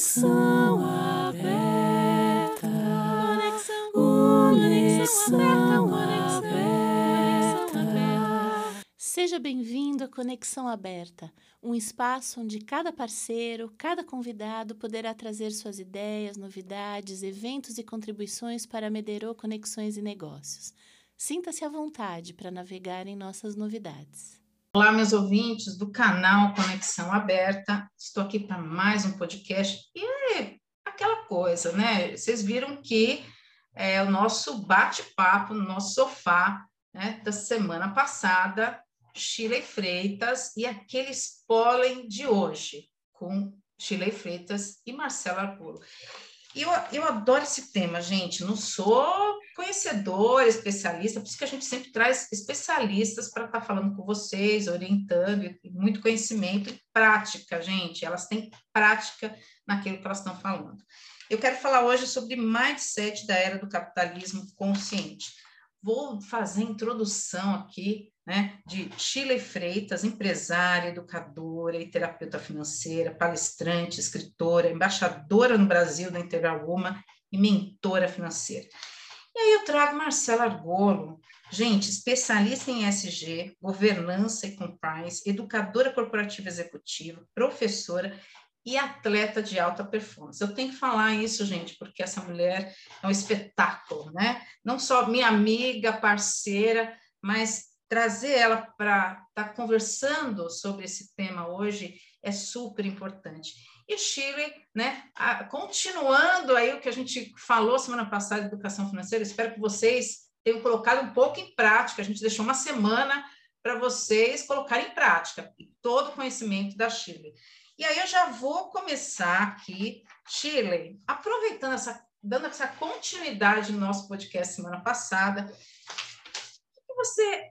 Conexão aberta. Conexão aberta. Seja bem-vindo à Conexão Aberta, um espaço onde cada parceiro, cada convidado poderá trazer suas ideias, novidades, eventos e contribuições para Mederô Conexões e Negócios. Sinta-se à vontade para navegar em nossas novidades. Olá, meus ouvintes do canal Conexão Aberta. Estou aqui para mais um podcast. E é aquela coisa, né? Vocês viram que é o nosso bate-papo no nosso sofá né, da semana passada, Chile Freitas e aqueles pólen de hoje, com Chile Freitas e Marcela Arcuro. Eu, eu adoro esse tema, gente. Não sou conhecedora, especialista, por isso que a gente sempre traz especialistas para estar tá falando com vocês, orientando, muito conhecimento e prática, gente. Elas têm prática naquilo que elas estão falando. Eu quero falar hoje sobre mindset da era do capitalismo consciente. Vou fazer introdução aqui né, de Chile Freitas, empresária, educadora e terapeuta financeira, palestrante, escritora, embaixadora no Brasil da Integral Woman e mentora financeira. E aí eu trago Marcela Argolo, gente, especialista em SG, governança e compliance, educadora corporativa executiva, professora e atleta de alta performance. Eu tenho que falar isso, gente, porque essa mulher é um espetáculo, né? Não só minha amiga, parceira, mas trazer ela para estar tá conversando sobre esse tema hoje é super importante. E Chile, né, a, continuando aí o que a gente falou semana passada de educação financeira, espero que vocês tenham colocado um pouco em prática. A gente deixou uma semana para vocês colocarem em prática todo o conhecimento da Chile. E aí eu já vou começar aqui, Chile, aproveitando essa, dando essa continuidade no nosso podcast semana passada, você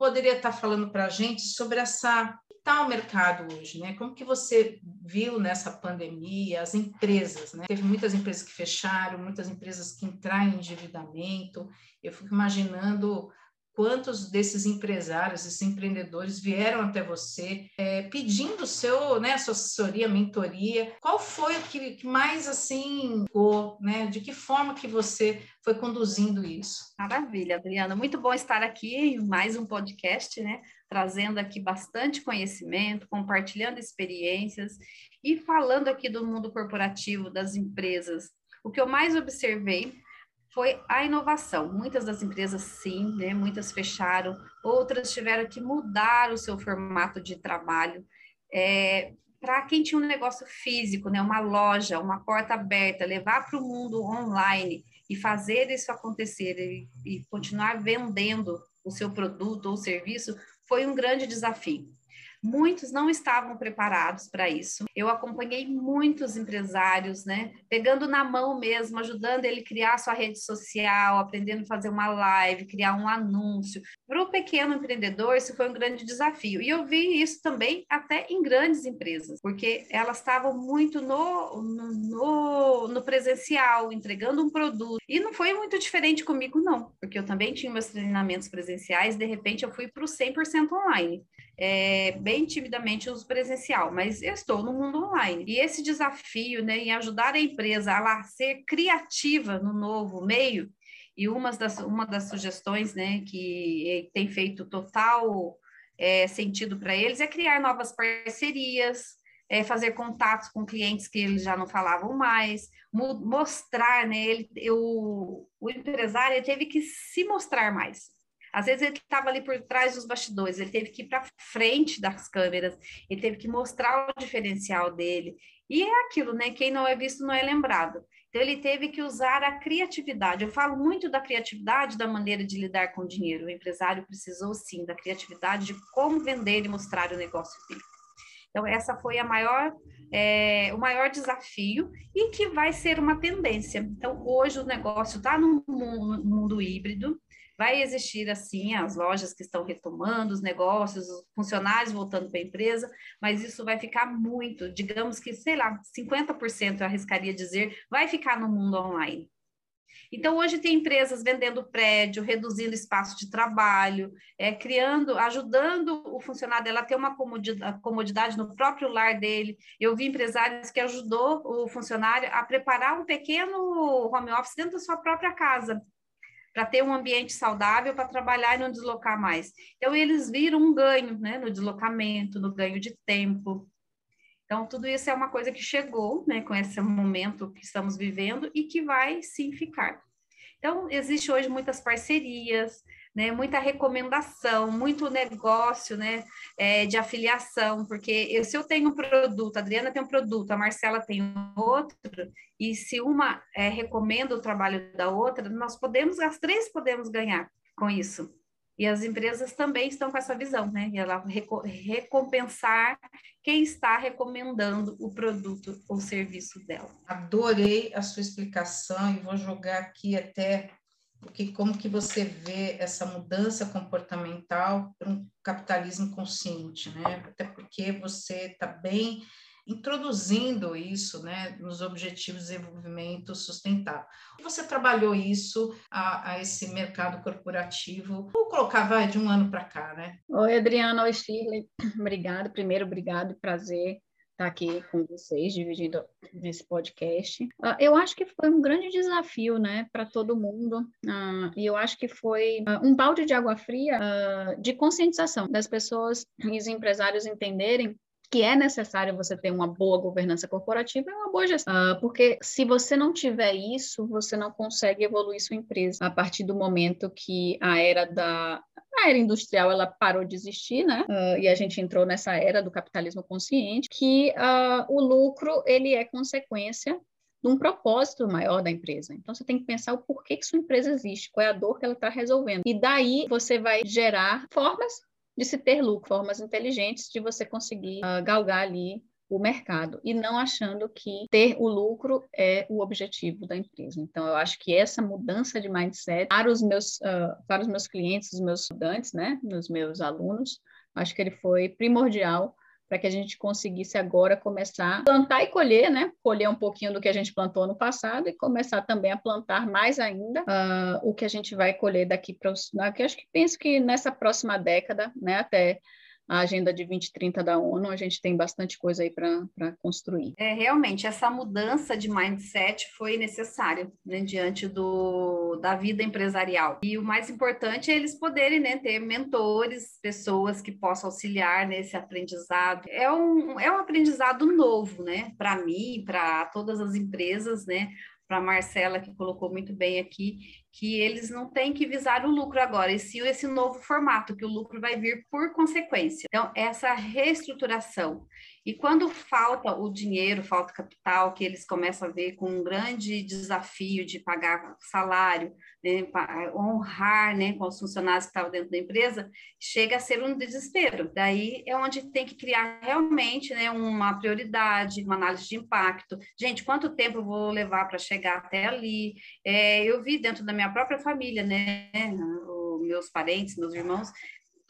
poderia estar falando para a gente sobre essa está o mercado hoje, né? Como que você viu nessa pandemia as empresas, né? Teve muitas empresas que fecharam, muitas empresas que entraram em endividamento. Eu fico imaginando quantos desses empresários, esses empreendedores vieram até você é, pedindo seu, né, sua assessoria, mentoria. Qual foi o que, mais assim, ficou, né? De que forma que você foi conduzindo isso? Maravilha, Adriana. Muito bom estar aqui em mais um podcast, né? Trazendo aqui bastante conhecimento, compartilhando experiências e falando aqui do mundo corporativo, das empresas. O que eu mais observei foi a inovação. Muitas das empresas, sim, né? muitas fecharam, outras tiveram que mudar o seu formato de trabalho. É, para quem tinha um negócio físico, né? uma loja, uma porta aberta, levar para o mundo online e fazer isso acontecer e, e continuar vendendo o seu produto ou serviço, foi um grande desafio. Muitos não estavam preparados para isso. Eu acompanhei muitos empresários, né, pegando na mão mesmo, ajudando ele a criar sua rede social, aprendendo a fazer uma live, criar um anúncio. Para o pequeno empreendedor, isso foi um grande desafio. E eu vi isso também até em grandes empresas, porque elas estavam muito no, no, no, no presencial, entregando um produto. E não foi muito diferente comigo, não, porque eu também tinha meus treinamentos presenciais, de repente eu fui para o 100% online é, bem timidamente uso presencial, mas eu estou no mundo online. E esse desafio né, em ajudar a empresa a lá ser criativa no novo meio, e uma das, uma das sugestões né, que tem feito total é, sentido para eles é criar novas parcerias, é, fazer contatos com clientes que eles já não falavam mais, mostrar, né? Ele, o, o empresário teve que se mostrar mais. Às vezes ele estava ali por trás dos bastidores, ele teve que ir para frente das câmeras, ele teve que mostrar o diferencial dele. E é aquilo, né? Quem não é visto não é lembrado. Então ele teve que usar a criatividade. Eu falo muito da criatividade da maneira de lidar com o dinheiro. O empresário precisou sim da criatividade de como vender e mostrar o negócio dele. Então, essa foi a maior, é, o maior desafio e que vai ser uma tendência. Então, hoje o negócio está no mundo, mundo híbrido, Vai existir, assim, as lojas que estão retomando os negócios, os funcionários voltando para a empresa, mas isso vai ficar muito, digamos que, sei lá, 50% eu arriscaria dizer, vai ficar no mundo online. Então, hoje tem empresas vendendo prédio, reduzindo espaço de trabalho, é, criando, ajudando o funcionário a ter uma comodidade, comodidade no próprio lar dele. Eu vi empresários que ajudou o funcionário a preparar um pequeno home office dentro da sua própria casa, para ter um ambiente saudável para trabalhar e não deslocar mais. Então, eles viram um ganho né, no deslocamento, no ganho de tempo. Então, tudo isso é uma coisa que chegou, né, com esse momento que estamos vivendo e que vai sim ficar. Então, existe hoje muitas parcerias, né, muita recomendação, muito negócio, né, é, de afiliação, porque eu, se eu tenho um produto, a Adriana tem um produto, a Marcela tem outro, e se uma é, recomenda o trabalho da outra, nós podemos, as três podemos ganhar com isso. E as empresas também estão com essa visão, né? E ela recompensar quem está recomendando o produto ou serviço dela. Adorei a sua explicação e vou jogar aqui até porque como que você vê essa mudança comportamental para um capitalismo consciente, né? Até porque você está bem introduzindo isso né, nos Objetivos de Desenvolvimento Sustentável. Você trabalhou isso a, a esse mercado corporativo, vou colocar, vai, de um ano para cá, né? Oi, Adriana, oi, Shirley. Obrigado, primeiro, obrigado, prazer estar aqui com vocês, dividindo nesse podcast. Uh, eu acho que foi um grande desafio, né, para todo mundo, uh, e eu acho que foi uh, um balde de água fria de conscientização das pessoas e os empresários entenderem que é necessário você ter uma boa governança corporativa e uma boa gestão. Uh, porque se você não tiver isso, você não consegue evoluir sua empresa. A partir do momento que a era da a era industrial ela parou de existir, né? Uh, e a gente entrou nessa era do capitalismo consciente, que uh, o lucro ele é consequência de um propósito maior da empresa. Então, você tem que pensar o porquê que sua empresa existe, qual é a dor que ela está resolvendo. E daí você vai gerar formas de se ter lucro, formas inteligentes de você conseguir uh, galgar ali o mercado e não achando que ter o lucro é o objetivo da empresa. Então, eu acho que essa mudança de mindset para os meus, uh, para os meus clientes, os meus estudantes, né, os meus alunos, acho que ele foi primordial para que a gente conseguisse agora começar a plantar e colher, né? Colher um pouquinho do que a gente plantou no passado e começar também a plantar mais ainda uh, o que a gente vai colher daqui para os. Daqui, acho que penso que nessa próxima década, né? Até a agenda de 2030 da ONU, a gente tem bastante coisa aí para construir. É, realmente, essa mudança de mindset foi necessária né, diante do, da vida empresarial. E o mais importante é eles poderem né, ter mentores, pessoas que possam auxiliar nesse aprendizado. É um, é um aprendizado novo, né, para mim, para todas as empresas, né, para a Marcela, que colocou muito bem aqui, que eles não têm que visar o lucro agora, e sim esse novo formato, que o lucro vai vir por consequência. Então, essa reestruturação. E quando falta o dinheiro, falta capital, que eles começam a ver com um grande desafio de pagar salário, né, honrar né, com os funcionários que estavam dentro da empresa, chega a ser um desespero. Daí é onde tem que criar realmente né, uma prioridade, uma análise de impacto. Gente, quanto tempo eu vou levar para chegar até ali? É, eu vi dentro da minha própria família, né, os meus parentes, meus irmãos,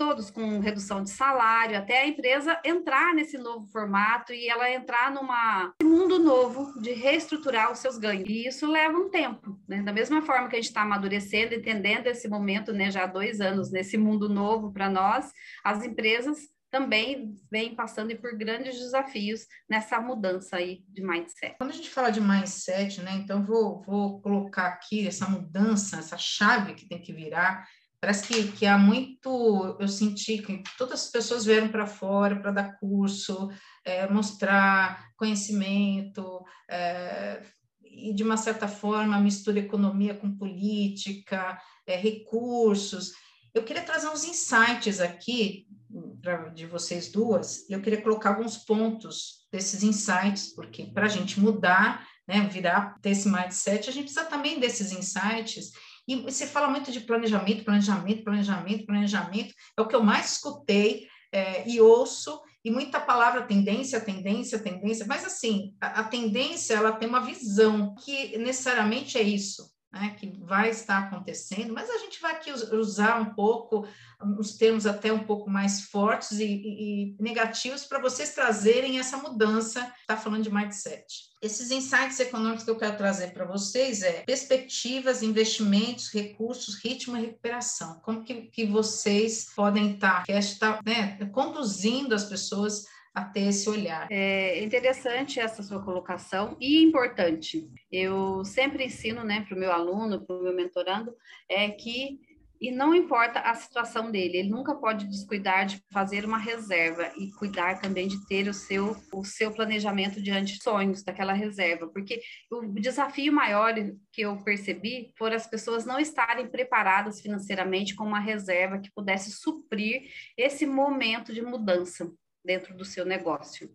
todos com redução de salário, até a empresa entrar nesse novo formato e ela entrar numa mundo novo de reestruturar os seus ganhos. E isso leva um tempo, né? Da mesma forma que a gente está amadurecendo, entendendo esse momento, né, já há dois anos nesse mundo novo para nós, as empresas também vêm passando por grandes desafios nessa mudança aí de mindset. Quando a gente fala de mindset, né, então vou, vou colocar aqui essa mudança, essa chave que tem que virar, Parece que, que há muito, eu senti que todas as pessoas vieram para fora para dar curso, é, mostrar conhecimento, é, e de uma certa forma mistura economia com política, é, recursos. Eu queria trazer uns insights aqui pra, de vocês duas, eu queria colocar alguns pontos desses insights, porque para a gente mudar, né, virar, ter esse mindset, a gente precisa também desses insights e você fala muito de planejamento, planejamento, planejamento, planejamento. É o que eu mais escutei é, e ouço, e muita palavra tendência, tendência, tendência. Mas, assim, a, a tendência, ela tem uma visão que necessariamente é isso. Né, que vai estar acontecendo, mas a gente vai aqui usar um pouco, os termos até um pouco mais fortes e, e, e negativos para vocês trazerem essa mudança, está falando de mindset. Esses insights econômicos que eu quero trazer para vocês é perspectivas, investimentos, recursos, ritmo e recuperação. Como que, que vocês podem estar, tá, estar né, conduzindo as pessoas a ter esse olhar. É interessante essa sua colocação e importante. Eu sempre ensino, né, para o meu aluno, para o meu mentorando, é que e não importa a situação dele, ele nunca pode descuidar de fazer uma reserva e cuidar também de ter o seu, o seu planejamento diante de sonhos daquela reserva, porque o desafio maior que eu percebi foram as pessoas não estarem preparadas financeiramente com uma reserva que pudesse suprir esse momento de mudança dentro do seu negócio.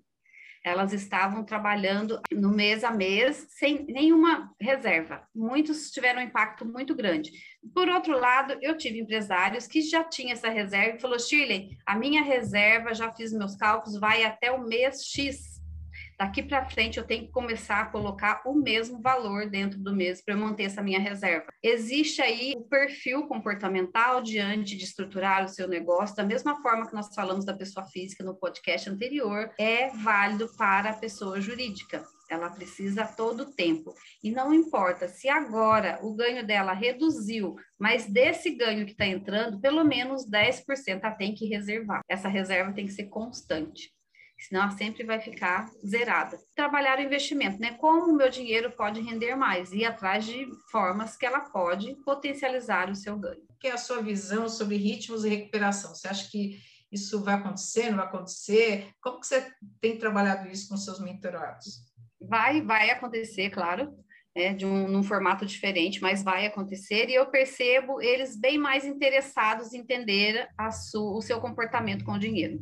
Elas estavam trabalhando no mês a mês sem nenhuma reserva. Muitos tiveram um impacto muito grande. Por outro lado, eu tive empresários que já tinham essa reserva e falou: Shirley, a minha reserva, já fiz meus cálculos, vai até o mês X daqui para frente eu tenho que começar a colocar o mesmo valor dentro do mês para eu manter essa minha reserva. Existe aí o perfil comportamental diante de estruturar o seu negócio, da mesma forma que nós falamos da pessoa física no podcast anterior, é válido para a pessoa jurídica. Ela precisa todo o tempo. E não importa se agora o ganho dela reduziu, mas desse ganho que está entrando, pelo menos 10% ela tem que reservar. Essa reserva tem que ser constante senão ela sempre vai ficar zerada. Trabalhar o investimento, né? Como o meu dinheiro pode render mais? Ir atrás de formas que ela pode potencializar o seu ganho. Que é a sua visão sobre ritmos e recuperação? Você acha que isso vai acontecer, não vai acontecer? Como que você tem trabalhado isso com seus mentorados? Vai, vai acontecer, claro. É, de um num formato diferente, mas vai acontecer, e eu percebo eles bem mais interessados em entender a o seu comportamento com o dinheiro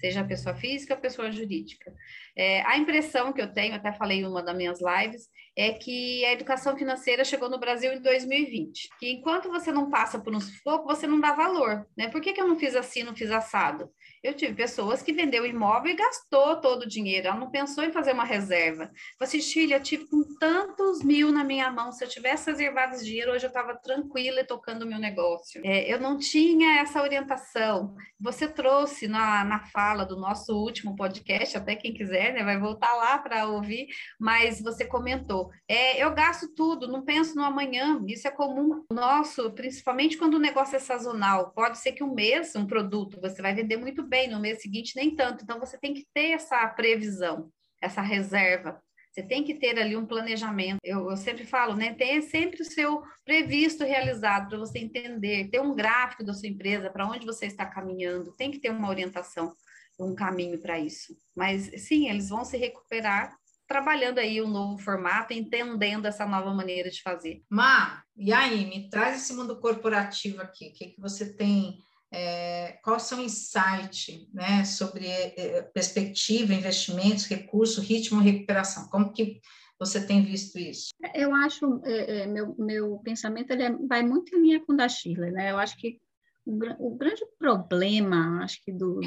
seja pessoa física ou pessoa jurídica. É, a impressão que eu tenho, até falei em uma das minhas lives, é que a educação financeira chegou no Brasil em 2020. Que enquanto você não passa por um sufoco, você não dá valor, né? Por que, que eu não fiz assim, não fiz assado? Eu tive pessoas que vendeu imóvel e gastou todo o dinheiro, ela não pensou em fazer uma reserva. Falei assim, eu tive com tantos mil na minha mão, se eu tivesse reservado esse dinheiro, hoje eu estava tranquila e tocando o meu negócio. É, eu não tinha essa orientação. Você trouxe na, na fala do nosso último podcast, até quem quiser, né, vai voltar lá para ouvir, mas você comentou, é, eu gasto tudo, não penso no amanhã, isso é comum nosso, principalmente quando o negócio é sazonal. Pode ser que um mês, um produto, você vai vender muito bem, no mês seguinte nem tanto. Então você tem que ter essa previsão, essa reserva. Você tem que ter ali um planejamento. Eu, eu sempre falo, né? Tenha sempre o seu previsto realizado para você entender, ter um gráfico da sua empresa, para onde você está caminhando, tem que ter uma orientação, um caminho para isso. Mas sim, eles vão se recuperar trabalhando aí um novo formato, entendendo essa nova maneira de fazer. Má, e aí, me traz esse mundo corporativo aqui. O que, que você tem é, qual é o seu insight né, sobre é, perspectiva, investimentos, recurso, ritmo recuperação? Como que você tem visto isso? Eu acho, é, é, meu, meu pensamento ele é, vai muito em linha com o da Shirley, né? Eu acho que o, o grande problema, acho que do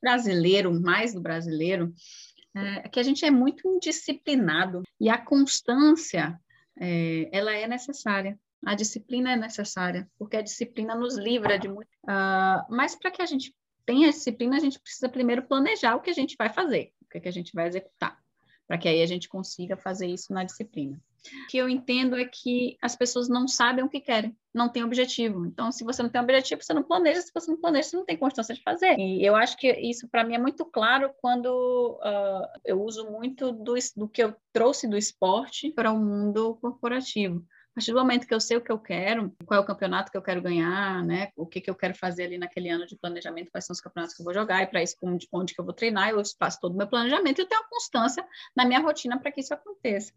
brasileiro, mais do brasileiro, é que a gente é muito indisciplinado e a constância, é, ela é necessária. A disciplina é necessária, porque a disciplina nos livra de muito. Uh, mas para que a gente tenha disciplina, a gente precisa primeiro planejar o que a gente vai fazer, o que, que a gente vai executar, para que aí a gente consiga fazer isso na disciplina. O que eu entendo é que as pessoas não sabem o que querem, não têm objetivo. Então, se você não tem objetivo, você não planeja. Se você não planeja, você não tem constância de fazer. E eu acho que isso, para mim, é muito claro quando uh, eu uso muito do, do que eu trouxe do esporte para o mundo corporativo. A partir do momento que eu sei o que eu quero, qual é o campeonato que eu quero ganhar, né? O que, que eu quero fazer ali naquele ano de planejamento, quais são os campeonatos que eu vou jogar, e para isso, onde, onde que eu vou treinar, eu faço todo o meu planejamento e eu tenho uma constância na minha rotina para que isso aconteça.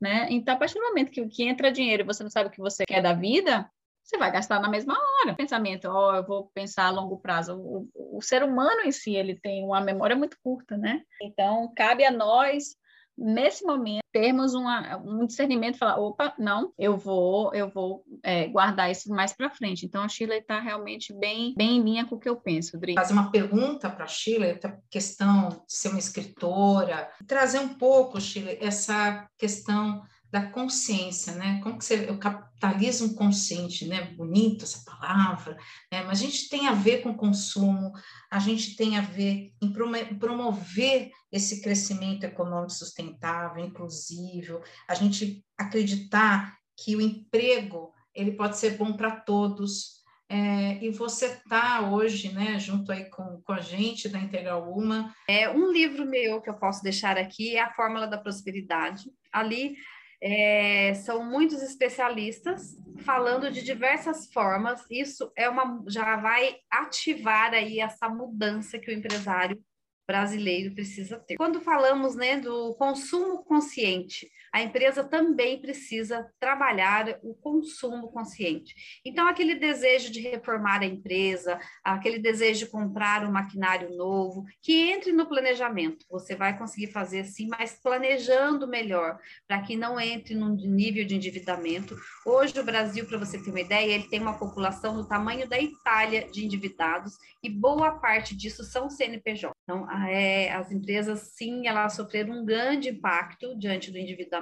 Né? Então, a partir do momento que, que entra dinheiro e você não sabe o que você quer da vida, você vai gastar na mesma hora. Pensamento, ó, oh, eu vou pensar a longo prazo. O, o, o, ser humano em si, ele tem uma memória muito curta, né? Então, cabe a nós nesse momento termos uma, um discernimento falar opa não eu vou eu vou é, guardar isso mais para frente então a Sheila está realmente bem bem em linha com o que eu penso Dri. fazer uma pergunta para a Sheila questão de ser uma escritora trazer um pouco Sheila essa questão da consciência, né? Como que você, o capitalismo consciente, né? Bonito essa palavra, né? Mas a gente tem a ver com consumo, a gente tem a ver em promover esse crescimento econômico sustentável, inclusivo, a gente acreditar que o emprego ele pode ser bom para todos, é, e você está hoje, né, junto aí com, com a gente da Integral Uma. É, um livro meu que eu posso deixar aqui é A Fórmula da Prosperidade. Ali é, são muitos especialistas falando de diversas formas. Isso é uma já vai ativar aí essa mudança que o empresário brasileiro precisa ter. Quando falamos né, do consumo consciente, a empresa também precisa trabalhar o consumo consciente. Então, aquele desejo de reformar a empresa, aquele desejo de comprar um maquinário novo, que entre no planejamento. Você vai conseguir fazer sim, mas planejando melhor, para que não entre num nível de endividamento. Hoje, o Brasil, para você ter uma ideia, ele tem uma população do tamanho da Itália de endividados, e boa parte disso são CNPJ. Então, é, as empresas, sim, elas sofreram um grande impacto diante do endividamento.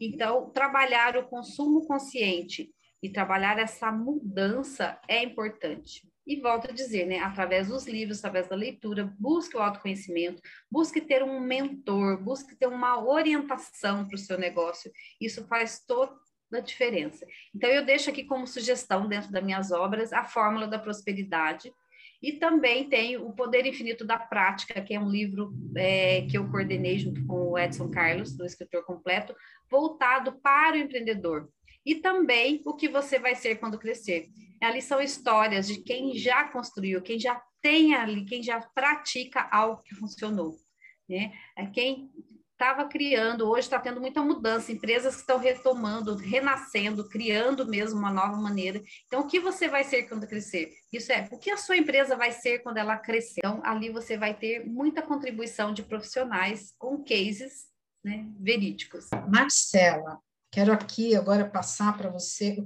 Então, trabalhar o consumo consciente e trabalhar essa mudança é importante. E volto a dizer, né, através dos livros, através da leitura, busque o autoconhecimento, busque ter um mentor, busque ter uma orientação para o seu negócio. Isso faz toda a diferença. Então, eu deixo aqui como sugestão, dentro das minhas obras, a Fórmula da Prosperidade, e também tem O Poder Infinito da Prática, que é um livro é, que eu coordenei junto com o Edson Carlos, do Escritor Completo, voltado para o empreendedor. E também o que você vai ser quando crescer. Ali são histórias de quem já construiu, quem já tem ali, quem já pratica algo que funcionou. Né? É quem estava criando, hoje está tendo muita mudança, empresas que estão retomando, renascendo, criando mesmo uma nova maneira. Então, o que você vai ser quando crescer? Isso é, o que a sua empresa vai ser quando ela crescer? Então, ali você vai ter muita contribuição de profissionais com cases né, verídicos. Marcela, quero aqui agora passar para você.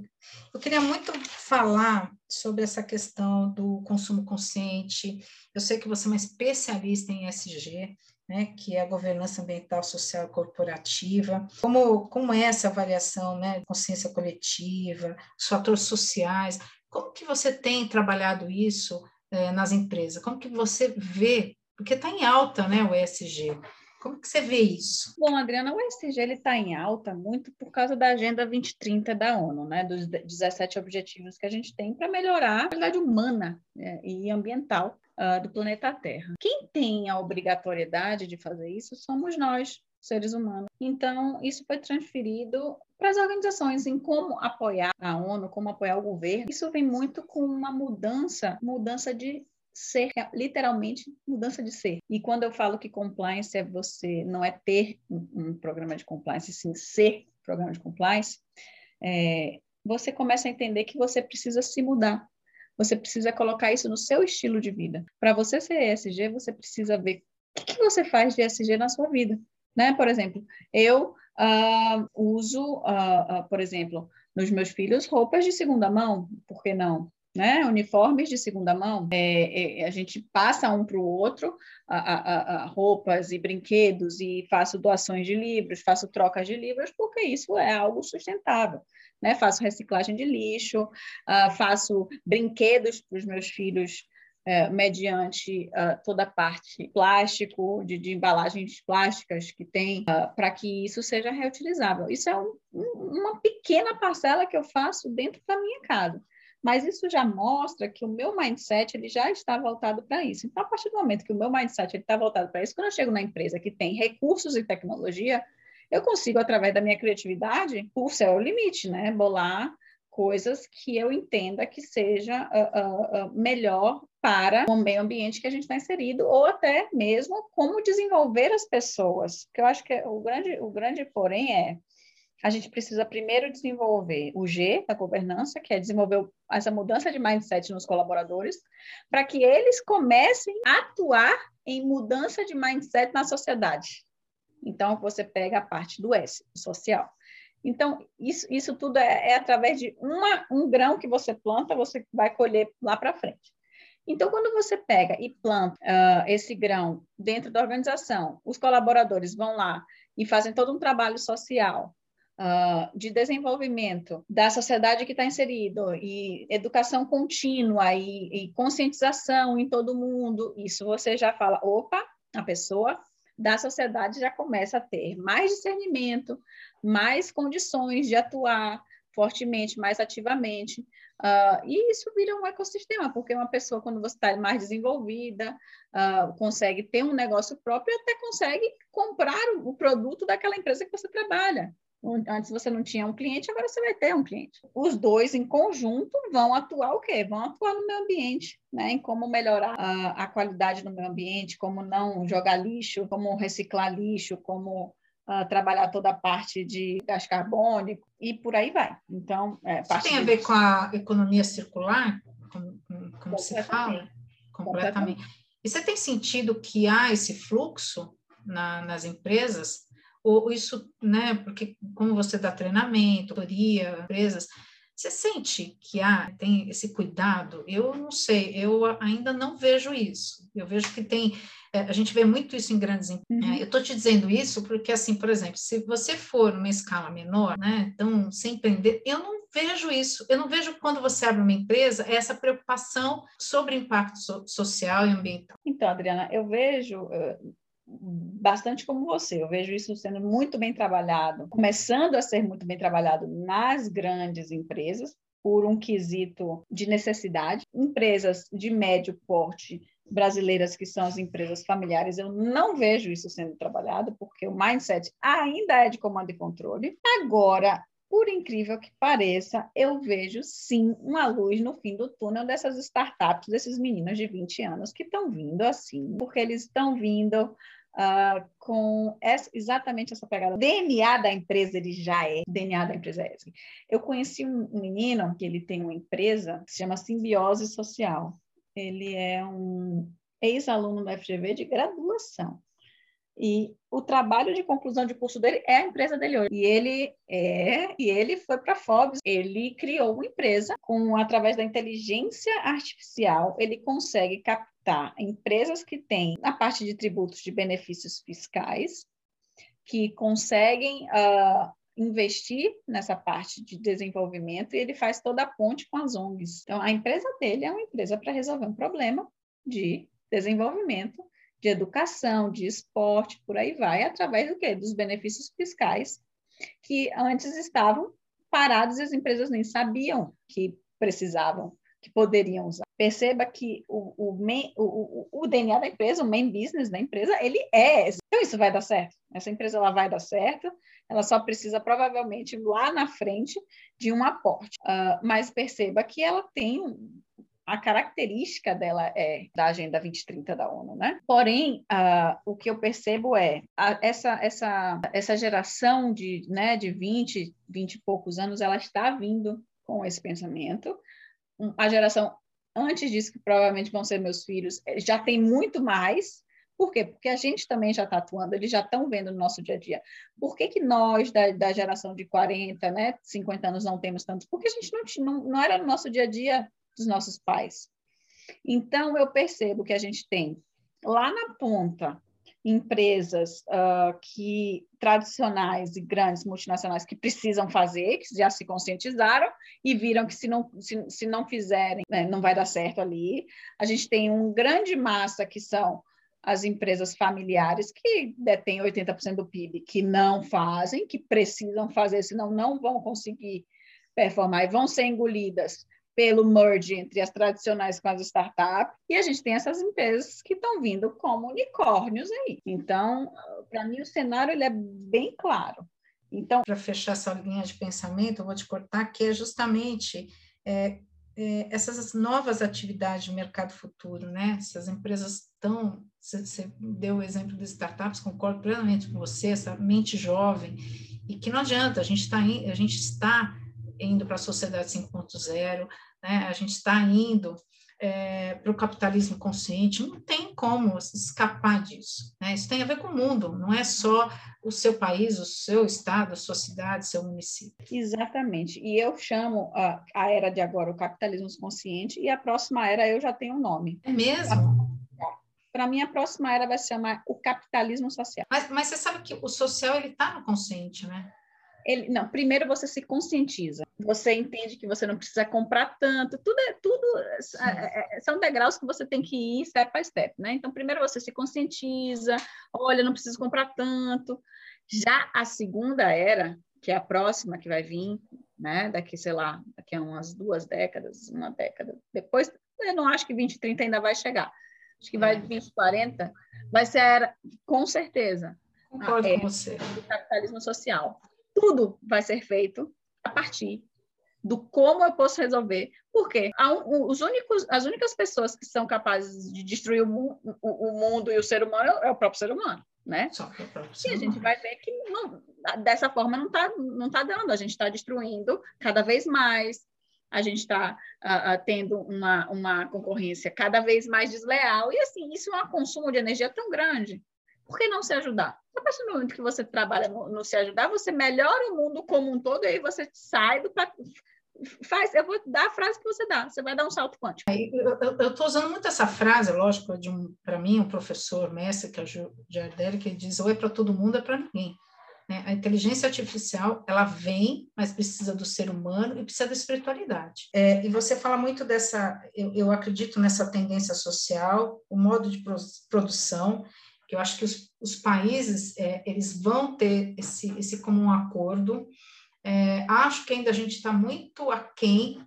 Eu queria muito falar sobre essa questão do consumo consciente. Eu sei que você é uma especialista em SG, né, que é a governança ambiental, social e corporativa. Como, como é essa avaliação, né, consciência coletiva, os fatores sociais? Como que você tem trabalhado isso é, nas empresas? Como que você vê? Porque está em alta, né, o ESG. Como que você vê isso? Bom, Adriana, o ESG está em alta muito por causa da Agenda 2030 da ONU, né, dos 17 objetivos que a gente tem para melhorar a qualidade humana né, e ambiental uh, do planeta Terra. Quem tem a obrigatoriedade de fazer isso somos nós, seres humanos. Então, isso foi transferido para as organizações em como apoiar a ONU, como apoiar o governo. Isso vem muito com uma mudança, mudança de ser, literalmente mudança de ser. E quando eu falo que compliance é você, não é ter um, um programa de compliance, sim ser programa de compliance, é, você começa a entender que você precisa se mudar. Você precisa colocar isso no seu estilo de vida. Para você ser ESG, você precisa ver o que, que, você faz de ESG na sua vida. Né? Por exemplo, eu uh, uso, uh, uh, por exemplo, nos meus filhos, roupas de segunda mão, por que não? Né? Uniformes de segunda mão, é, é, a gente passa um para o outro a, a, roupas e brinquedos e faço doações de livros, faço trocas de livros, porque isso é algo sustentável né? Faço reciclagem de lixo, uh, faço brinquedos para os meus filhos uh, mediante uh, toda a parte plástico, de, de embalagens plásticas que tem, uh, para que isso seja reutilizável. Isso é um, um, uma pequena parcela que eu faço dentro da minha casa. Mas isso já mostra que o meu mindset ele já está voltado para isso. Então, a partir do momento que o meu mindset está voltado para isso, quando eu chego na empresa que tem recursos e tecnologia, eu consigo, através da minha criatividade, o céu é o limite, né? Bolar coisas que eu entenda que seja uh, uh, melhor para o meio ambiente que a gente está inserido, ou até mesmo como desenvolver as pessoas. Que eu acho que o grande, o grande porém é a gente precisa primeiro desenvolver o G da governança, que é desenvolver essa mudança de mindset nos colaboradores, para que eles comecem a atuar em mudança de mindset na sociedade. Então, você pega a parte do S, social. Então, isso, isso tudo é, é através de uma, um grão que você planta, você vai colher lá para frente. Então, quando você pega e planta uh, esse grão dentro da organização, os colaboradores vão lá e fazem todo um trabalho social uh, de desenvolvimento da sociedade que está inserido, e educação contínua e, e conscientização em todo mundo, isso você já fala, opa, a pessoa da sociedade já começa a ter mais discernimento, mais condições de atuar fortemente, mais ativamente. Uh, e isso vira um ecossistema, porque uma pessoa, quando você está mais desenvolvida, uh, consegue ter um negócio próprio até consegue comprar o produto daquela empresa que você trabalha. Antes você não tinha um cliente, agora você vai ter um cliente. Os dois em conjunto vão atuar o quê? Vão atuar no meio ambiente, né? Em como melhorar a, a qualidade do meio ambiente, como não jogar lixo, como reciclar lixo, como uh, trabalhar toda a parte de gás carbônico e por aí vai. Então, é, Isso tem a ver com a economia circular, como, como se fala? Completamente. Completamente. E você tem sentido que há esse fluxo na, nas empresas? Ou isso, né? Porque como você dá treinamento, tutoria, empresas, você sente que há tem esse cuidado? Eu não sei, eu ainda não vejo isso. Eu vejo que tem, é, a gente vê muito isso em grandes empresas. Uhum. Eu estou te dizendo isso porque, assim, por exemplo, se você for numa escala menor, né, então, sem empreender, eu não vejo isso. Eu não vejo quando você abre uma empresa essa preocupação sobre impacto so social e ambiental. Então, Adriana, eu vejo bastante como você. Eu vejo isso sendo muito bem trabalhado, começando a ser muito bem trabalhado nas grandes empresas, por um quesito de necessidade. Empresas de médio porte brasileiras, que são as empresas familiares, eu não vejo isso sendo trabalhado, porque o mindset ainda é de comando e controle. Agora, por incrível que pareça, eu vejo sim uma luz no fim do túnel dessas startups, desses meninos de 20 anos que estão vindo assim, porque eles estão vindo Uh, com essa, exatamente essa pegada. O DNA da empresa ele já é, DNA da empresa é esse. Eu conheci um, menino que ele tem uma empresa que se chama Simbiose Social. Ele é um ex-aluno do FGV de graduação. E o trabalho de conclusão de curso dele é a empresa dele hoje. E ele é, e ele foi para a Forbes, ele criou uma empresa com através da inteligência artificial, ele consegue captar empresas que têm a parte de tributos de benefícios fiscais, que conseguem uh, investir nessa parte de desenvolvimento e ele faz toda a ponte com as ONGs. Então, a empresa dele é uma empresa para resolver um problema de desenvolvimento de educação, de esporte, por aí vai, através do quê? Dos benefícios fiscais que antes estavam parados e as empresas nem sabiam que precisavam, que poderiam usar. Perceba que o, o, main, o, o, DNA da empresa, o main business da empresa, ele é. Então, isso vai dar certo. Essa empresa ela vai dar certo, ela só precisa provavelmente lá na frente de um aporte. Uh, mas perceba que ela tem a característica dela é da Agenda 2030 da ONU, né? Porém, uh, o que eu percebo é a, essa, essa, essa geração de, né, de 20, 20 e poucos anos, ela está vindo com esse pensamento. A geração antes disso, que provavelmente vão ser meus filhos, eh, já tem muito mais, por quê? Porque a gente também já está atuando, eles já estão vendo no nosso dia a dia. Por que, que nós, da, da, geração de 40, né, 50 anos, não temos tantos? Porque a gente não, não, não era no nosso dia a dia dos nossos pais. Então, eu percebo que a gente tem lá na ponta empresas uh, que tradicionais e grandes multinacionais que precisam fazer, que já se conscientizaram e viram que se não, se, se não fizerem, né, não vai dar certo ali. A gente tem um grande massa que são as empresas familiares que detêm 80% do PIB, que não fazem, que precisam fazer, senão não vão conseguir performar e vão ser engolidas pelo merge entre as tradicionais com as startups, e a gente tem essas empresas que estão vindo como unicórnios aí. Então, para mim, o cenário ele é bem claro. Então, para fechar essa linha de pensamento, eu vou te cortar, que é justamente é, é, essas novas atividades de mercado futuro, né? Essas empresas estão. Você deu o exemplo das startups, concordo plenamente com você, essa mente jovem, e que não adianta, a gente, tá, a gente está indo para a sociedade 5.0, né? a gente está indo é, para o capitalismo consciente, não tem como escapar disso. Né? Isso tem a ver com o mundo, não é só o seu país, o seu estado, a sua cidade, seu município. Exatamente. E eu chamo a, a era de agora o capitalismo consciente, e a próxima era eu já tenho um nome. É mesmo? Para mim, a próxima era vai se chamar o capitalismo social. Mas, mas você sabe que o social ele está no consciente, né? Ele, não, primeiro você se conscientiza. Você entende que você não precisa comprar tanto. Tudo é tudo é, é, é, são degraus que você tem que ir step by step, né? Então, primeiro você se conscientiza. Olha, não preciso comprar tanto. Já a segunda era, que é a próxima que vai vir, né? Daqui, sei lá, daqui a umas duas décadas, uma década depois, eu não acho que 20, 30 ainda vai chegar. Acho que vai 20, 40, vai ser a era, com certeza. Concordo com você. Do capitalismo social tudo vai ser feito a partir do como eu posso resolver. Porque os únicos, as únicas pessoas que são capazes de destruir o, mu o, o mundo e o ser humano é o próprio ser humano, né? Só que é e a gente vai ver que não, dessa forma não está não tá dando. A gente está destruindo cada vez mais. A gente está uh, uh, tendo uma, uma concorrência cada vez mais desleal. E, assim, isso é um consumo de energia tão grande por que não se ajudar? A partir do momento que você trabalha no, no se ajudar, você melhora o mundo como um todo, e aí você sai do. Faz, eu vou dar a frase que você dá, você vai dar um salto quântico. Eu estou usando muito essa frase, lógico, de um, para mim, um professor mestre, que é o Jardelli, que diz: ou é para todo mundo, é para ninguém. Né? A inteligência artificial, ela vem, mas precisa do ser humano e precisa da espiritualidade. É, e você fala muito dessa, eu, eu acredito nessa tendência social, o modo de produção, que eu acho que os, os países é, eles vão ter esse, esse comum acordo. É, acho que ainda a gente está muito aquém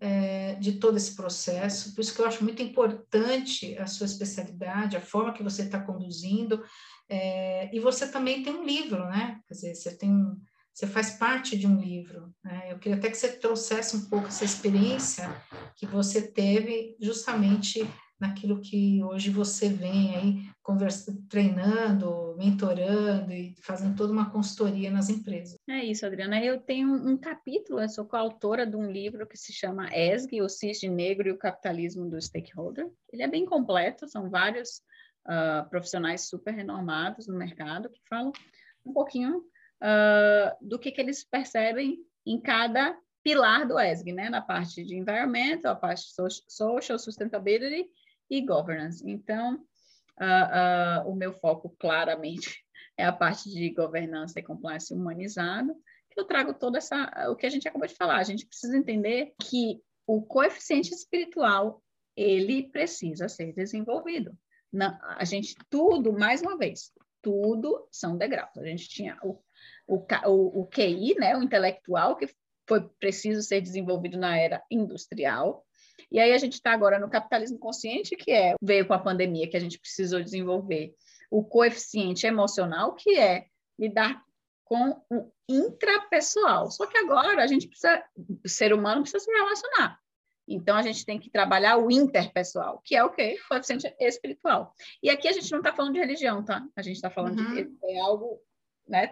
é, de todo esse processo, por isso que eu acho muito importante a sua especialidade, a forma que você está conduzindo, é, e você também tem um livro, né? Quer dizer, você tem um, você faz parte de um livro. Né? Eu queria até que você trouxesse um pouco essa experiência que você teve justamente naquilo que hoje você vem aí conversa, treinando, mentorando e fazendo toda uma consultoria nas empresas. É isso, Adriana. Eu tenho um capítulo, eu sou coautora de um livro que se chama ESG, o Cisne Negro e o Capitalismo do Stakeholder. Ele é bem completo, são vários uh, profissionais super renomados no mercado que falam um pouquinho uh, do que, que eles percebem em cada pilar do ESG, né? Na parte de environment, a parte de social sustainability e governance. Então, uh, uh, o meu foco claramente é a parte de governança e compliance humanizada, que eu trago toda essa, o que a gente acabou de falar, a gente precisa entender que o coeficiente espiritual, ele precisa ser desenvolvido. A gente, tudo, mais uma vez, tudo são degraus. A gente tinha o, o, o, o QI, né, o intelectual, que foi preciso ser desenvolvido na era industrial, e aí a gente está agora no capitalismo consciente, que é veio com a pandemia que a gente precisou desenvolver o coeficiente emocional, que é lidar com o intrapessoal. Só que agora a gente precisa, o ser humano precisa se relacionar. Então a gente tem que trabalhar o interpessoal, que é o quê? O coeficiente espiritual. E aqui a gente não está falando de religião, tá? A gente está falando uhum. de é algo né,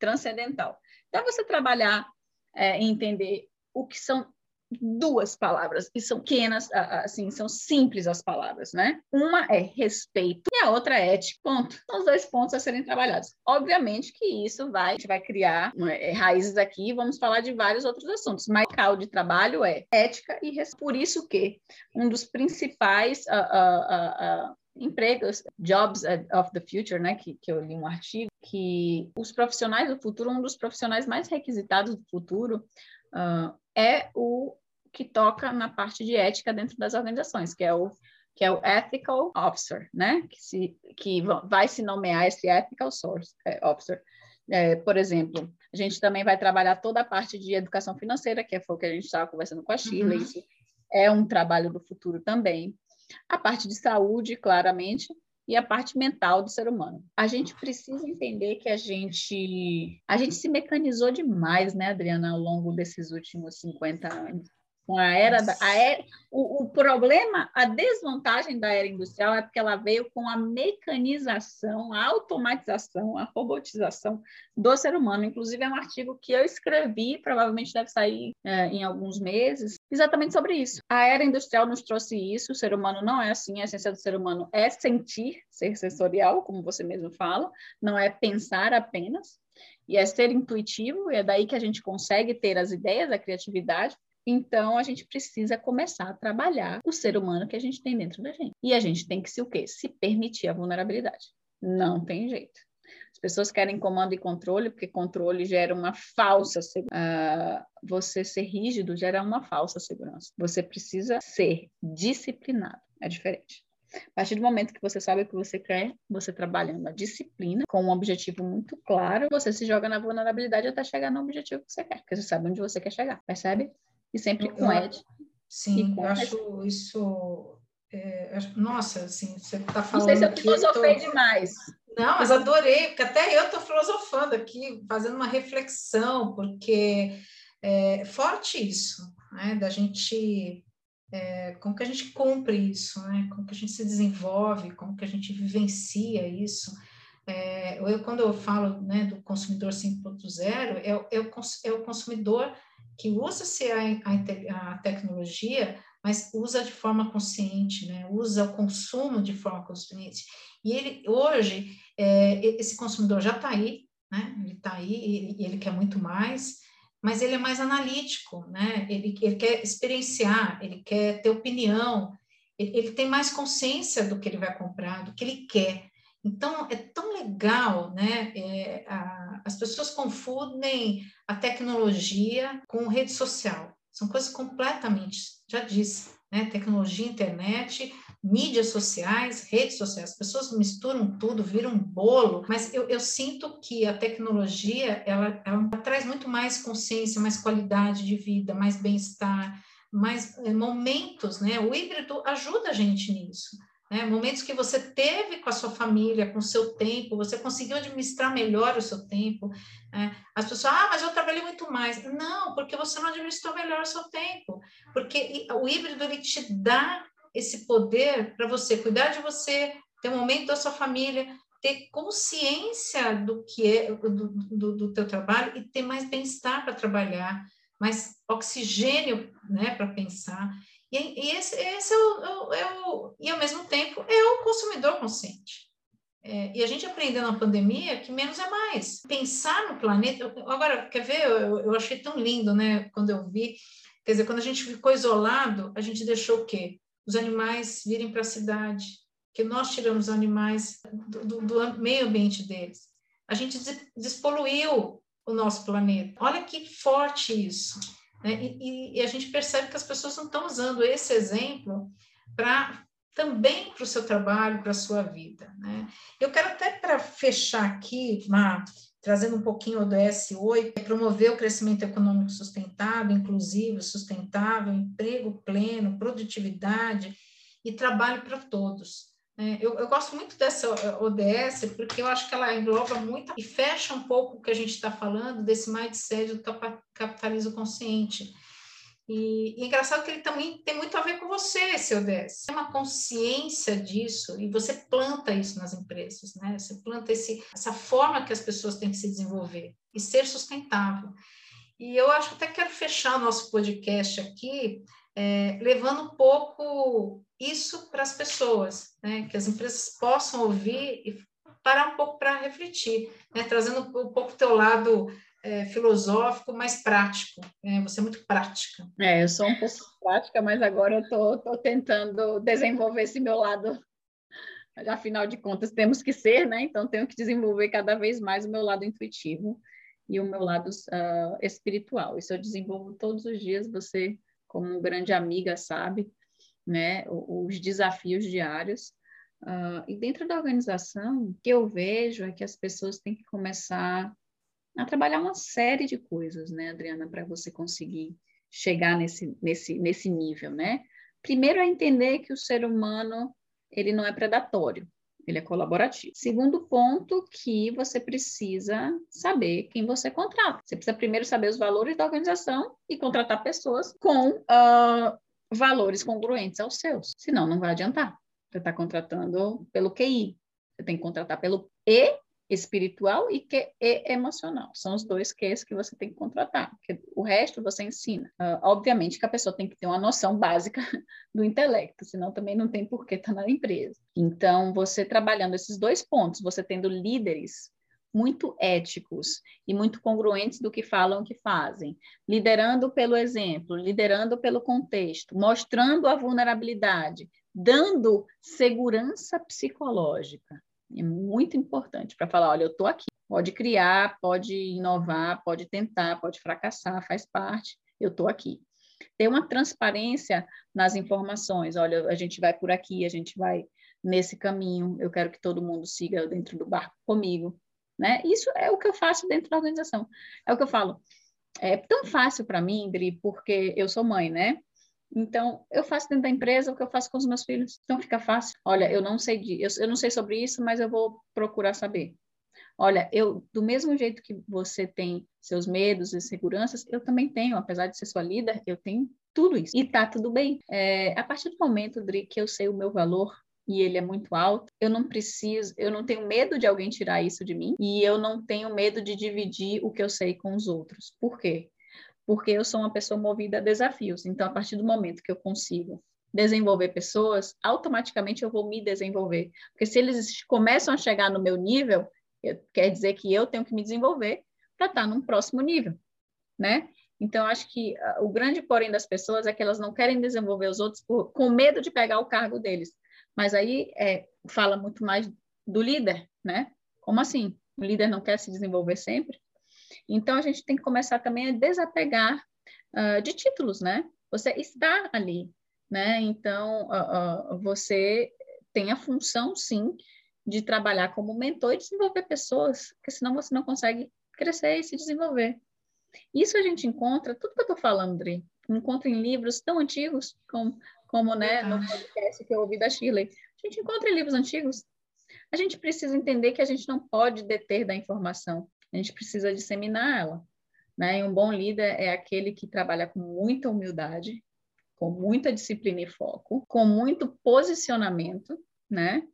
transcendental. Então você trabalhar é, entender o que são duas palavras, e são pequenas, assim, são simples as palavras, né? Uma é respeito e a outra é ética. Ponto. São os dois pontos a serem trabalhados. Obviamente que isso vai, a gente vai criar é, raízes aqui, vamos falar de vários outros assuntos, mas o cal de trabalho é ética e respeito. Por isso que um dos principais uh, uh, uh, empregos, jobs of the future, né, que, que eu li um artigo, que os profissionais do futuro, um dos profissionais mais requisitados do futuro uh, é o que toca na parte de ética dentro das organizações, que é o que é o ethical officer, né? Que se que vai se nomear esse ethical source, é, officer. É, por exemplo, a gente também vai trabalhar toda a parte de educação financeira, que foi o que a gente estava conversando com a Sheila, uhum. isso é um trabalho do futuro também. A parte de saúde, claramente, e a parte mental do ser humano. A gente precisa entender que a gente a gente se mecanizou demais, né, Adriana, ao longo desses últimos 50 anos com a era da a era, o, o, problema, a desvantagem da era industrial é porque ela veio com a mecanização, a automatização, a robotização do ser humano. Inclusive, é um artigo que eu escrevi, provavelmente deve sair é, em alguns meses, exatamente sobre isso. A era industrial nos trouxe isso, o ser humano não é assim, a essência do ser humano é sentir, ser sensorial, como você mesmo fala, não é pensar apenas, e é ser intuitivo, e é daí que a gente consegue ter as ideias, a criatividade, então, a gente precisa começar a trabalhar o ser humano que a gente tem dentro da gente. E a gente tem que se o quê? Se permitir a vulnerabilidade. Não tem jeito. pessoas querem comando e controle, porque controle gera uma falsa segurança. Uh, você ser rígido gera uma falsa segurança. Você precisa ser disciplinado. É diferente. A partir do momento que você sabe o que você quer, você trabalha na disciplina, com um objetivo muito claro, você se joga na vulnerabilidade até chegar no objetivo que você quer, porque você sabe onde você quer chegar, percebe? E sempre com Ed. Sim, eu acho isso. É, nossa, assim, você está falando. Não sei se eu filosofei tô... demais. Não, mas adorei, porque até eu estou filosofando aqui, fazendo uma reflexão, porque é forte isso, né? Da gente, é, como que a gente cumpre isso, né? Como que a gente se desenvolve, como que a gente vivencia isso. É, eu, quando eu falo né, do consumidor 5.0, é, é, o, é o consumidor que usa-se a, a, a tecnologia mas usa de forma consciente, né? usa o consumo de forma consciente. E ele hoje, é, esse consumidor já está aí, né? ele está aí e ele, ele quer muito mais, mas ele é mais analítico, né? ele, ele quer experienciar, ele quer ter opinião, ele, ele tem mais consciência do que ele vai comprar, do que ele quer. Então, é tão legal, né? É, a, as pessoas confundem a tecnologia com rede social. São coisas completamente, já disse, né? Tecnologia, internet, mídias sociais, redes sociais, as pessoas misturam tudo, viram um bolo, mas eu, eu sinto que a tecnologia, ela, ela traz muito mais consciência, mais qualidade de vida, mais bem-estar, mais eh, momentos, né? O híbrido ajuda a gente nisso. Né? Momentos que você teve com a sua família, com o seu tempo, você conseguiu administrar melhor o seu tempo. Né? As pessoas, ah, mas eu trabalhei muito mais. Não, porque você não administrou melhor o seu tempo. Porque o híbrido ele te dá esse poder para você cuidar de você, ter um momento da sua família, ter consciência do que é do, do, do teu trabalho e ter mais bem-estar para trabalhar, mais oxigênio né, para pensar. E, e esse, esse é, o, é, o, e ao mesmo tempo é o consumidor consciente. É, e a gente aprendeu na pandemia que menos é mais. Pensar no planeta. Agora, quer ver? Eu, eu achei tão lindo, né? Quando eu vi. Quer dizer, quando a gente ficou isolado, a gente deixou o quê? Os animais virem para a cidade, que nós tiramos os animais do, do, do meio ambiente deles. A gente despoluiu o nosso planeta. Olha que forte isso. Né? E, e, a gente percebe que as pessoas não estão usando esse exemplo para também para o seu trabalho, para a sua vida. Né? Eu quero até para fechar aqui, trazendo um pouquinho do S8, é promover o crescimento econômico sustentável, inclusivo, sustentável, emprego pleno, produtividade e trabalho para todos. É, eu, eu, gosto muito dessa ODS porque eu acho que ela engloba muito e fecha um pouco o que a gente está falando desse mindset do capitalismo consciente. E, e é engraçado que ele também tem muito a ver com você, esse ODS. Tem uma consciência disso e você planta isso nas empresas, né? Você planta esse, essa forma que as pessoas têm que se desenvolver e ser sustentável. E eu acho que até quero fechar nosso podcast aqui é, levando um pouco isso para as pessoas, né? que as empresas possam ouvir e parar um pouco para refletir, né? trazendo um pouco o teu lado é, filosófico, mais prático. Né? Você é muito prática. É, eu sou um pouco prática, mas agora eu estou tentando desenvolver esse meu lado. Afinal de contas, temos que ser, né? Então, tenho que desenvolver cada vez mais o meu lado intuitivo e o meu lado uh, espiritual. Isso eu desenvolvo todos os dias. Você como grande amiga, sabe, né, os desafios diários. Uh, e dentro da organização, o que eu vejo é que as pessoas têm que começar a trabalhar uma série de coisas, né, Adriana, para você conseguir chegar nesse, nesse, nesse nível, né? Primeiro é entender que o ser humano ele não é predatório, ele é colaborativo. Segundo ponto, que você precisa saber quem você contrata. Você precisa primeiro saber os valores da organização e contratar pessoas com uh, valores congruentes aos seus. Senão, não vai adiantar. Você está contratando pelo QI. Você tem que contratar pelo E espiritual e que é emocional. São os dois Qs que você tem que contratar, o resto você ensina. Uh, obviamente que a pessoa tem que ter uma noção básica do intelecto, senão também não tem por que estar tá na empresa. Então, você trabalhando esses dois pontos, você tendo líderes muito éticos e muito congruentes do que falam que fazem, liderando pelo exemplo, liderando pelo contexto, mostrando a vulnerabilidade, dando segurança psicológica É muito importante para falar, olha, eu estou aqui. Pode criar, pode inovar, pode tentar, pode fracassar, faz parte. Eu estou aqui. Ter uma transparência nas informações. Olha, a gente vai por aqui, a gente vai nesse caminho. Eu quero que todo mundo siga dentro do barco comigo. Né? Isso é o que eu faço dentro da organização. É o que eu falo. É tão fácil para mim, Indri, porque eu sou mãe, né? Então, eu faço dentro da empresa o que eu faço com os meus filhos. Então, fica fácil. Olha, eu não sei de, eu, eu não sei sobre isso, mas eu vou procurar saber. Olha, eu do mesmo jeito que você tem seus medos e seguranças, eu também tenho, apesar de ser sua líder, eu tenho tudo isso. E tá tudo bem. É, a partir do momento, Dri, que eu sei o meu valor, e ele é muito alto, eu não preciso, eu não tenho medo de alguém tirar isso de mim e eu não tenho medo de dividir o que eu sei com os outros. Por quê? Porque eu sou uma pessoa movida a desafios. Então, a partir do momento que eu consigo desenvolver pessoas, automaticamente eu vou me desenvolver. Porque se eles começam a chegar no meu nível, quer dizer que eu tenho que me desenvolver para estar num próximo nível, né? Então, acho que uh, o grande porém das pessoas é que elas não querem desenvolver os outros por, com medo de pegar o cargo deles. Mas aí é, fala muito mais do líder, né? Como assim? O líder não quer se desenvolver sempre? Então, a gente tem que começar também a desapegar uh, de títulos, né? Você está ali, né? Então, uh, uh, você tem a função, sim, de trabalhar como mentor e desenvolver pessoas, porque senão você não consegue crescer e se desenvolver. Isso a gente encontra, tudo que eu estou falando, Dri, encontra em livros tão antigos como como né, no podcast que eu ouvi da Shirley. A gente encontra livros antigos. A gente precisa entender que a gente não pode deter da informação, a gente precisa disseminar ela. Né? E um bom líder é aquele que trabalha com muita humildade, com muita disciplina e foco, com muito posicionamento, né?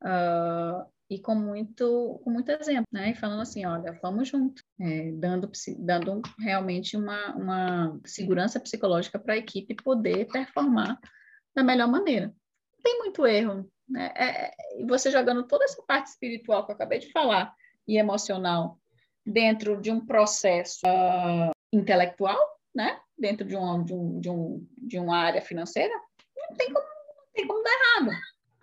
Uh, e com muito, com muito exemplo, né? E falando assim, olha, vamos junto, é, dando, dando realmente uma, uma segurança psicológica para a equipe poder performar da melhor maneira. Não tem muito erro. Né? É, e você jogando toda essa parte espiritual que eu acabei de falar e emocional dentro de um processo uh, intelectual, né? dentro de, um, de, um, de, um, de uma área financeira, não tem como, não tem como dar errado.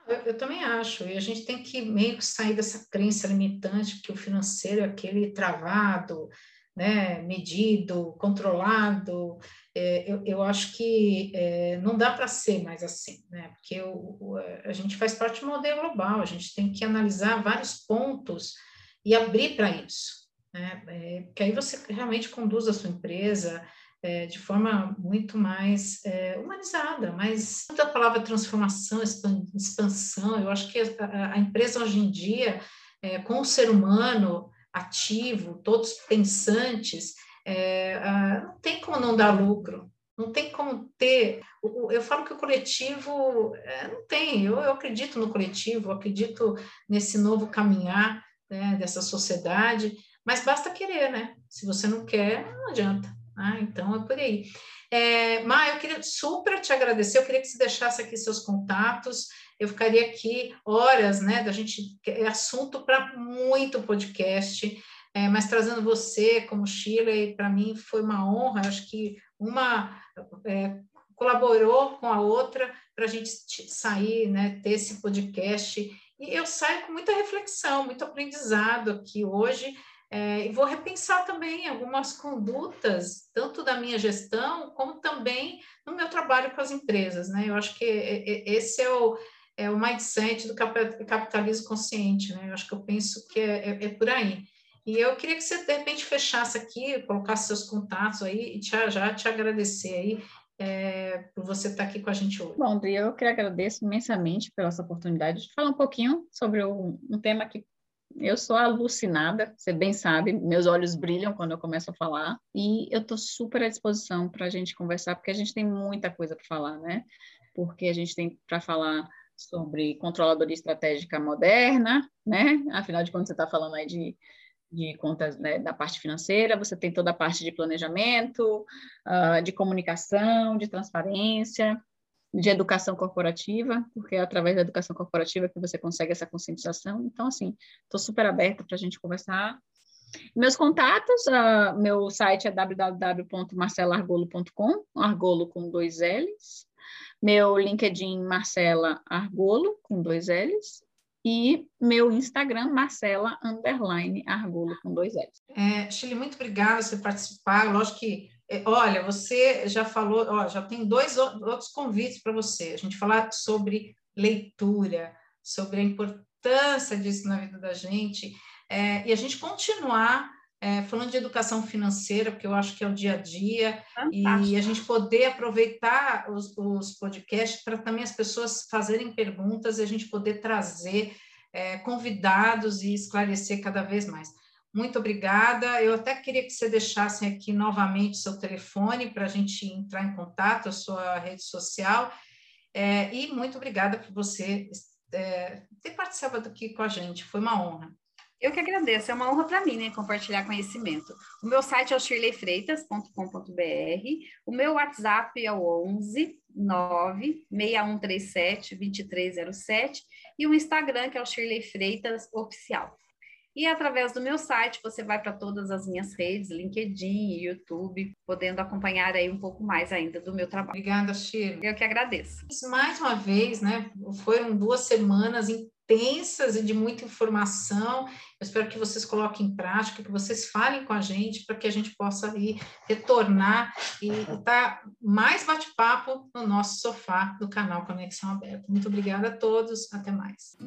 Eu, eu, também acho, e a gente tem que meio que sair dessa crença limitante que o financeiro é aquele travado, né, medido, controlado, é, eu, eu, acho que é, não dá para ser mais assim, né? Porque o, o, a gente faz parte de um modelo global, a gente tem que analisar vários pontos e abrir para isso, né? É, porque aí você realmente conduz a sua empresa é, de forma muito mais é, humanizada, mas a palavra transformação, expansão, eu acho que a, a empresa hoje em dia, é, com o ser humano, ativo, todos pensantes, é, não tem como não dar lucro, não tem como ter. Eu falo que o coletivo é, não tem, eu, eu, acredito no coletivo, eu acredito nesse novo caminhar né, dessa sociedade, mas basta querer, né? Se você não quer, não adianta. Ah, então é por aí. É, Má, eu queria super te agradecer, eu queria que você deixasse aqui seus contatos, eu ficaria aqui horas, né, da gente, é assunto para muito podcast, é, mas trazendo você como Chile, para mim foi uma honra, acho que uma é, colaborou com a outra para a gente sair, né, ter esse podcast, e eu saio com muita reflexão, muito aprendizado aqui hoje, é, e vou repensar também algumas condutas, tanto da minha gestão, como também no meu trabalho com as empresas. Né? Eu acho que esse é o, é o mindset do capitalismo consciente. Né? Eu acho que eu penso que é, é, é por aí. E eu queria que você, de repente, fechasse aqui, colocasse seus contatos aí e te, já te agradecer aí é, por você estar aqui com a gente hoje. Bom, eu que agradeço imensamente pela essa oportunidade de falar um pouquinho sobre um, um tema que eu sou alucinada, você bem sabe, meus olhos brilham quando eu começo a falar, e eu estou super à disposição para a gente conversar, porque a gente tem muita coisa para falar, né? Porque a gente tem para falar sobre controladoria estratégica moderna, né? Afinal de contas, você está falando aí de, de contas né, da parte financeira, você tem toda a parte de planejamento, uh, de comunicação, de transparência, de educação corporativa, porque é através da educação corporativa que você consegue essa conscientização. Então, assim, estou super aberta para a gente conversar. Meus contatos, uh, meu site é www.marcelargolo.com, argolo com dois L's. Meu LinkedIn, Marcela Argolo, com dois L's. e meu Instagram, Marcela Underline Argolo, com dois L's. É, Chile, muito obrigada por você participar. Lógico que, olha, você já falou, ó, já tem dois outros convites para você. A gente falar sobre leitura, sobre a importância disso na vida da gente, é, e a gente continuar é, falando de educação financeira, porque eu acho que é o dia a dia, Fantástico. e a gente poder aproveitar os, os podcasts para também as pessoas fazerem perguntas e a gente poder trazer é, convidados e esclarecer cada vez mais. Muito obrigada. Eu até queria que você deixasse aqui novamente seu telefone para a gente entrar em contato, a sua rede social. É, e muito obrigada por você é, ter participado aqui com a gente. Foi uma honra. Eu que agradeço, é uma honra para mim, né, compartilhar conhecimento. O meu site é o shirleyfreitas.com.br, o meu WhatsApp é o 11 96137 2307 e o Instagram que é o Shirley Freitas Oficial. E através do meu site você vai para todas as minhas redes, LinkedIn, YouTube, podendo acompanhar aí um pouco mais ainda do meu trabalho. Obrigada, Shirley. Eu que agradeço. Mais uma vez, né? Foram duas semanas intensas e de muita informação. Eu espero que vocês coloquem em prática, que vocês falem com a gente para que a gente possa ir retornar e estar tá mais bate-papo no nosso sofá do canal Conexão Aberta. Muito obrigada a todos, até mais.